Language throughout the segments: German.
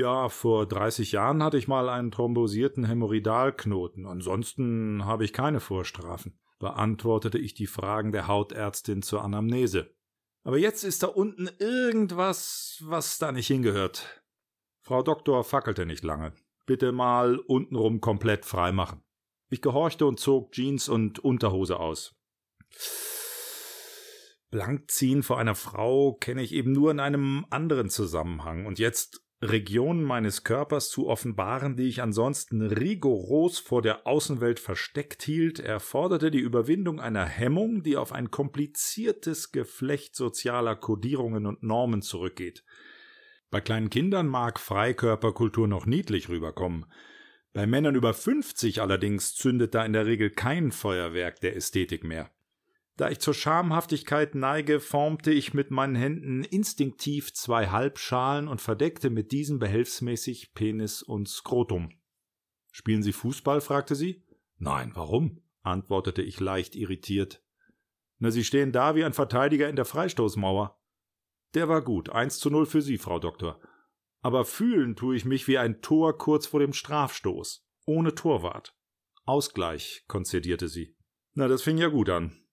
Ja, vor 30 Jahren hatte ich mal einen thrombosierten Hämorrhoidalknoten. Ansonsten habe ich keine Vorstrafen, beantwortete ich die Fragen der Hautärztin zur Anamnese. Aber jetzt ist da unten irgendwas, was da nicht hingehört. Frau Doktor fackelte nicht lange. Bitte mal untenrum komplett frei machen. Ich gehorchte und zog Jeans und Unterhose aus. Blankziehen vor einer Frau kenne ich eben nur in einem anderen Zusammenhang. Und jetzt Regionen meines Körpers zu offenbaren, die ich ansonsten rigoros vor der Außenwelt versteckt hielt, erforderte die Überwindung einer Hemmung, die auf ein kompliziertes Geflecht sozialer Kodierungen und Normen zurückgeht. Bei kleinen Kindern mag Freikörperkultur noch niedlich rüberkommen. Bei Männern über 50 allerdings zündet da in der Regel kein Feuerwerk der Ästhetik mehr. Da ich zur Schamhaftigkeit neige, formte ich mit meinen Händen instinktiv zwei Halbschalen und verdeckte mit diesen behelfsmäßig Penis und Skrotum. Spielen Sie Fußball? fragte sie. Nein, warum? antwortete ich leicht irritiert. Na, Sie stehen da wie ein Verteidiger in der Freistoßmauer. Der war gut, eins zu null für Sie, Frau Doktor. Aber fühlen tue ich mich wie ein Tor kurz vor dem Strafstoß, ohne Torwart. Ausgleich, konzedierte sie. Na, das fing ja gut an.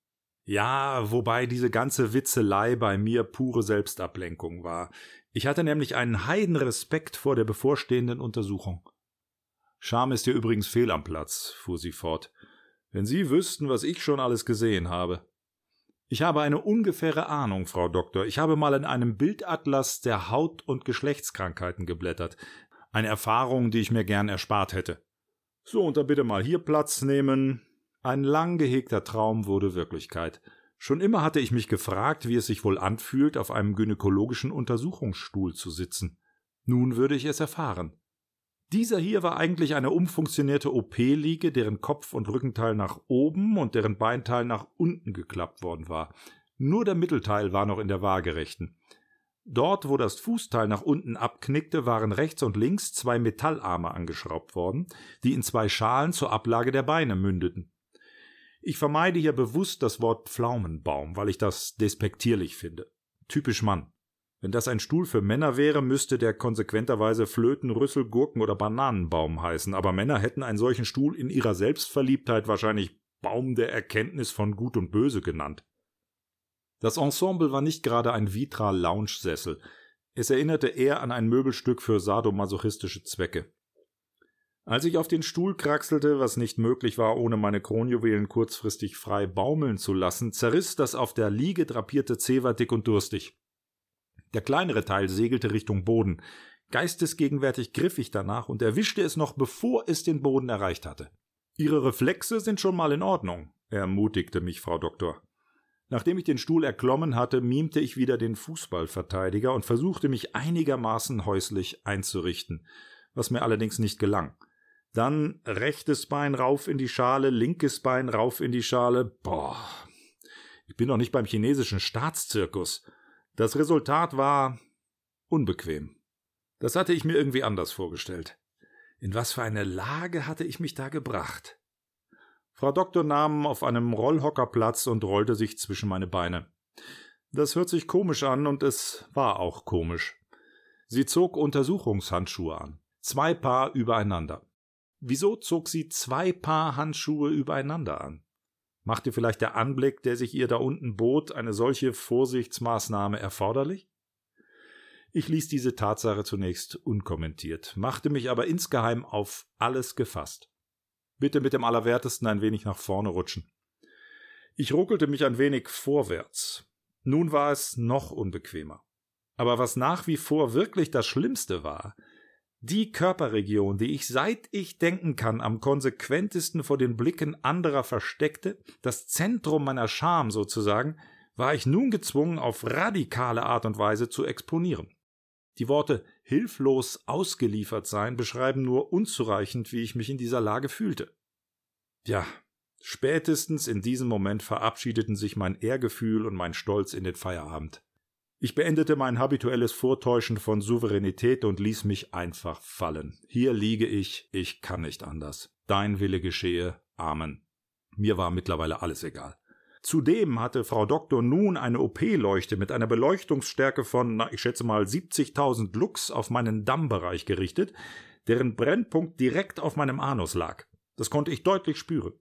Ja, wobei diese ganze Witzelei bei mir pure Selbstablenkung war. Ich hatte nämlich einen Heidenrespekt vor der bevorstehenden Untersuchung. Scham ist hier übrigens fehl am Platz, fuhr sie fort. Wenn Sie wüssten, was ich schon alles gesehen habe. Ich habe eine ungefähre Ahnung, Frau Doktor. Ich habe mal in einem Bildatlas der Haut- und Geschlechtskrankheiten geblättert. Eine Erfahrung, die ich mir gern erspart hätte. So, und dann bitte mal hier Platz nehmen. Ein lang gehegter Traum wurde Wirklichkeit. Schon immer hatte ich mich gefragt, wie es sich wohl anfühlt, auf einem gynäkologischen Untersuchungsstuhl zu sitzen. Nun würde ich es erfahren. Dieser hier war eigentlich eine umfunktionierte OP-Liege, deren Kopf- und Rückenteil nach oben und deren Beinteil nach unten geklappt worden war. Nur der Mittelteil war noch in der waagerechten. Dort, wo das Fußteil nach unten abknickte, waren rechts und links zwei Metallarme angeschraubt worden, die in zwei Schalen zur Ablage der Beine mündeten. Ich vermeide hier bewusst das Wort Pflaumenbaum, weil ich das despektierlich finde. Typisch Mann. Wenn das ein Stuhl für Männer wäre, müsste der konsequenterweise Flöten, Rüssel, Gurken oder Bananenbaum heißen, aber Männer hätten einen solchen Stuhl in ihrer Selbstverliebtheit wahrscheinlich Baum der Erkenntnis von Gut und Böse genannt. Das Ensemble war nicht gerade ein Vitra-Lounge-Sessel. Es erinnerte eher an ein Möbelstück für sadomasochistische Zwecke. Als ich auf den Stuhl kraxelte, was nicht möglich war, ohne meine Kronjuwelen kurzfristig frei baumeln zu lassen, zerriss das auf der Liege drapierte Zewa dick und durstig. Der kleinere Teil segelte Richtung Boden. Geistesgegenwärtig griff ich danach und erwischte es noch, bevor es den Boden erreicht hatte. Ihre Reflexe sind schon mal in Ordnung, ermutigte mich Frau Doktor. Nachdem ich den Stuhl erklommen hatte, mimte ich wieder den Fußballverteidiger und versuchte mich einigermaßen häuslich einzurichten, was mir allerdings nicht gelang. Dann rechtes Bein rauf in die Schale, linkes Bein rauf in die Schale. Boah. Ich bin doch nicht beim chinesischen Staatszirkus. Das Resultat war unbequem. Das hatte ich mir irgendwie anders vorgestellt. In was für eine Lage hatte ich mich da gebracht? Frau Doktor nahm auf einem Rollhocker Platz und rollte sich zwischen meine Beine. Das hört sich komisch an und es war auch komisch. Sie zog Untersuchungshandschuhe an. Zwei Paar übereinander. Wieso zog sie zwei Paar Handschuhe übereinander an? Machte vielleicht der Anblick, der sich ihr da unten bot, eine solche Vorsichtsmaßnahme erforderlich? Ich ließ diese Tatsache zunächst unkommentiert, machte mich aber insgeheim auf alles gefasst. Bitte mit dem Allerwertesten ein wenig nach vorne rutschen. Ich ruckelte mich ein wenig vorwärts. Nun war es noch unbequemer. Aber was nach wie vor wirklich das Schlimmste war, die Körperregion, die ich seit ich denken kann am konsequentesten vor den Blicken anderer versteckte, das Zentrum meiner Scham sozusagen, war ich nun gezwungen, auf radikale Art und Weise zu exponieren. Die Worte hilflos ausgeliefert sein beschreiben nur unzureichend, wie ich mich in dieser Lage fühlte. Ja, spätestens in diesem Moment verabschiedeten sich mein Ehrgefühl und mein Stolz in den Feierabend. Ich beendete mein habituelles Vortäuschen von Souveränität und ließ mich einfach fallen. Hier liege ich, ich kann nicht anders. Dein Wille geschehe. Amen. Mir war mittlerweile alles egal. Zudem hatte Frau Doktor nun eine OP-Leuchte mit einer Beleuchtungsstärke von, na, ich schätze mal 70.000 Lux auf meinen Dammbereich gerichtet, deren Brennpunkt direkt auf meinem Anus lag. Das konnte ich deutlich spüren.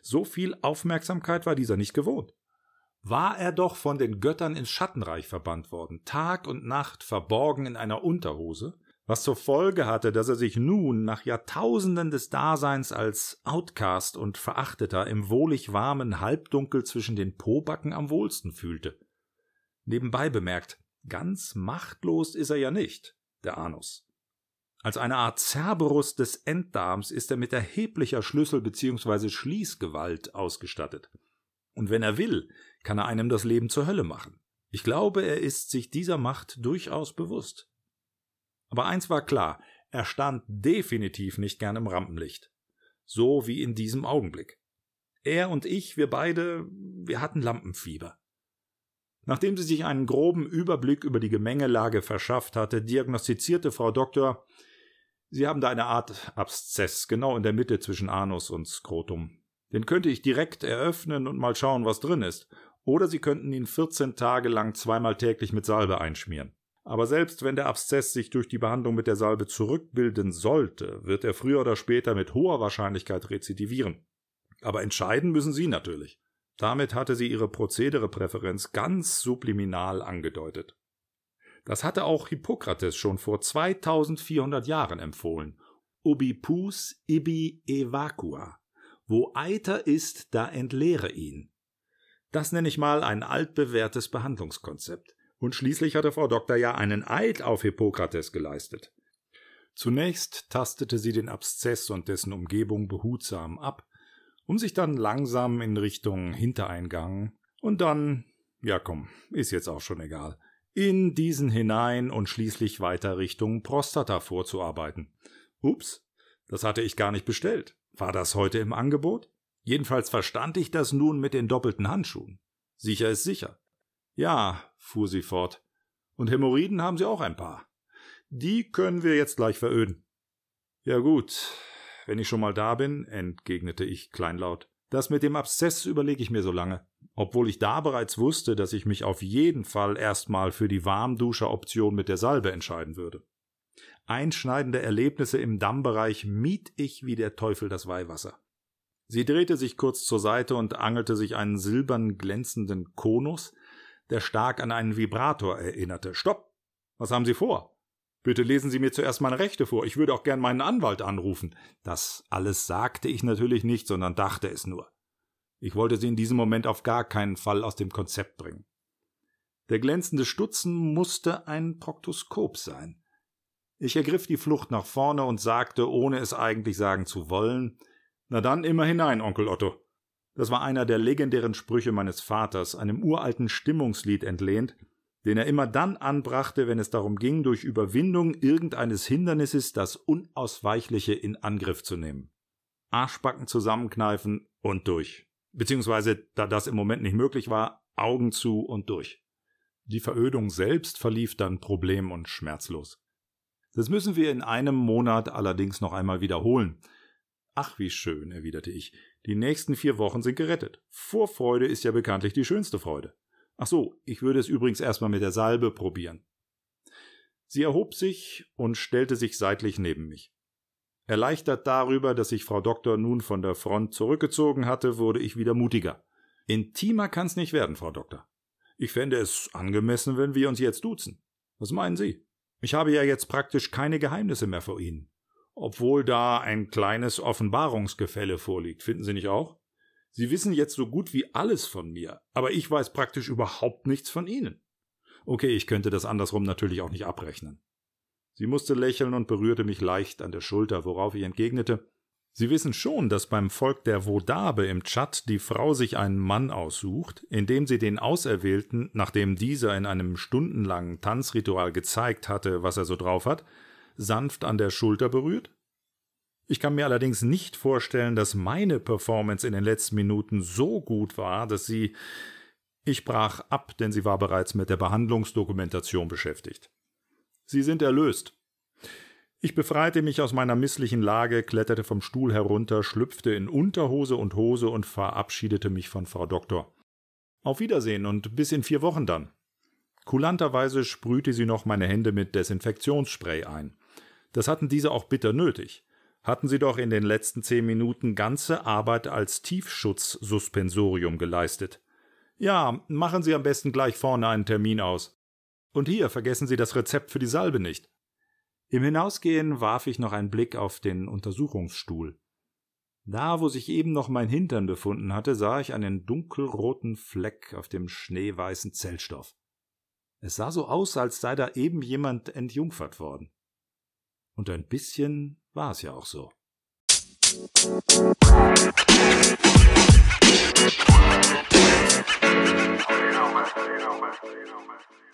So viel Aufmerksamkeit war dieser nicht gewohnt. War er doch von den Göttern ins Schattenreich verbannt worden, Tag und Nacht verborgen in einer Unterhose, was zur Folge hatte, dass er sich nun nach Jahrtausenden des Daseins als Outcast und Verachteter im wohlig warmen Halbdunkel zwischen den Pobacken am wohlsten fühlte. Nebenbei bemerkt, ganz machtlos ist er ja nicht, der Anus. Als eine Art Cerberus des Enddarms ist er mit erheblicher Schlüssel- bzw. Schließgewalt ausgestattet. Und wenn er will, kann er einem das Leben zur Hölle machen. Ich glaube, er ist sich dieser Macht durchaus bewusst. Aber eins war klar, er stand definitiv nicht gern im Rampenlicht. So wie in diesem Augenblick. Er und ich, wir beide, wir hatten Lampenfieber. Nachdem sie sich einen groben Überblick über die Gemengelage verschafft hatte, diagnostizierte Frau Doktor, Sie haben da eine Art Abszess, genau in der Mitte zwischen Anus und Skrotum. Den könnte ich direkt eröffnen und mal schauen, was drin ist. Oder Sie könnten ihn 14 Tage lang zweimal täglich mit Salbe einschmieren. Aber selbst wenn der Abszess sich durch die Behandlung mit der Salbe zurückbilden sollte, wird er früher oder später mit hoher Wahrscheinlichkeit rezidivieren. Aber entscheiden müssen Sie natürlich. Damit hatte sie ihre Prozederepräferenz ganz subliminal angedeutet. Das hatte auch Hippokrates schon vor 2400 Jahren empfohlen. Ubi pus ibi evacua. Wo Eiter ist, da entleere ihn. Das nenne ich mal ein altbewährtes Behandlungskonzept. Und schließlich hatte Frau Doktor ja einen Eid auf Hippokrates geleistet. Zunächst tastete sie den Abszess und dessen Umgebung behutsam ab, um sich dann langsam in Richtung Hintereingang und dann, ja komm, ist jetzt auch schon egal, in diesen hinein und schließlich weiter Richtung Prostata vorzuarbeiten. Ups, das hatte ich gar nicht bestellt. War das heute im Angebot? Jedenfalls verstand ich das nun mit den doppelten Handschuhen. Sicher ist sicher. Ja, fuhr sie fort. Und Hämorrhoiden haben Sie auch ein paar. Die können wir jetzt gleich veröden. Ja gut, wenn ich schon mal da bin, entgegnete ich kleinlaut. Das mit dem Abszess überlege ich mir so lange. Obwohl ich da bereits wusste, dass ich mich auf jeden Fall erstmal für die Warmduscher-Option mit der Salbe entscheiden würde. Einschneidende Erlebnisse im Dammbereich mied ich wie der Teufel das Weihwasser. Sie drehte sich kurz zur Seite und angelte sich einen silbern glänzenden Konus, der stark an einen Vibrator erinnerte. Stopp! Was haben Sie vor? Bitte lesen Sie mir zuerst meine Rechte vor. Ich würde auch gern meinen Anwalt anrufen. Das alles sagte ich natürlich nicht, sondern dachte es nur. Ich wollte sie in diesem Moment auf gar keinen Fall aus dem Konzept bringen. Der glänzende Stutzen musste ein Proktoskop sein. Ich ergriff die Flucht nach vorne und sagte, ohne es eigentlich sagen zu wollen, na dann immer hinein, Onkel Otto. Das war einer der legendären Sprüche meines Vaters, einem uralten Stimmungslied entlehnt, den er immer dann anbrachte, wenn es darum ging, durch Überwindung irgendeines Hindernisses das Unausweichliche in Angriff zu nehmen. Arschbacken zusammenkneifen und durch. Beziehungsweise, da das im Moment nicht möglich war, Augen zu und durch. Die Verödung selbst verlief dann problem- und schmerzlos. Das müssen wir in einem Monat allerdings noch einmal wiederholen. Ach, wie schön, erwiderte ich. Die nächsten vier Wochen sind gerettet. Vorfreude ist ja bekanntlich die schönste Freude. Ach so, ich würde es übrigens erstmal mit der Salbe probieren. Sie erhob sich und stellte sich seitlich neben mich. Erleichtert darüber, dass sich Frau Doktor nun von der Front zurückgezogen hatte, wurde ich wieder mutiger. Intimer kann's nicht werden, Frau Doktor. Ich fände es angemessen, wenn wir uns jetzt duzen. Was meinen Sie? Ich habe ja jetzt praktisch keine Geheimnisse mehr vor Ihnen obwohl da ein kleines Offenbarungsgefälle vorliegt, finden Sie nicht auch? Sie wissen jetzt so gut wie alles von mir, aber ich weiß praktisch überhaupt nichts von Ihnen. Okay, ich könnte das andersrum natürlich auch nicht abrechnen. Sie musste lächeln und berührte mich leicht an der Schulter, worauf ich entgegnete Sie wissen schon, dass beim Volk der Wodabe im Tschad die Frau sich einen Mann aussucht, indem sie den Auserwählten, nachdem dieser in einem stundenlangen Tanzritual gezeigt hatte, was er so drauf hat, sanft an der Schulter berührt? Ich kann mir allerdings nicht vorstellen, dass meine Performance in den letzten Minuten so gut war, dass sie. Ich brach ab, denn sie war bereits mit der Behandlungsdokumentation beschäftigt. Sie sind erlöst. Ich befreite mich aus meiner misslichen Lage, kletterte vom Stuhl herunter, schlüpfte in Unterhose und Hose und verabschiedete mich von Frau Doktor. Auf Wiedersehen und bis in vier Wochen dann. Kulanterweise sprühte sie noch meine Hände mit Desinfektionsspray ein. Das hatten diese auch bitter nötig. Hatten sie doch in den letzten zehn Minuten ganze Arbeit als Tiefschutzsuspensorium geleistet. Ja, machen Sie am besten gleich vorne einen Termin aus. Und hier vergessen Sie das Rezept für die Salbe nicht. Im Hinausgehen warf ich noch einen Blick auf den Untersuchungsstuhl. Da, wo sich eben noch mein Hintern befunden hatte, sah ich einen dunkelroten Fleck auf dem schneeweißen Zellstoff. Es sah so aus, als sei da eben jemand entjungfert worden. Und ein bisschen war es ja auch so. you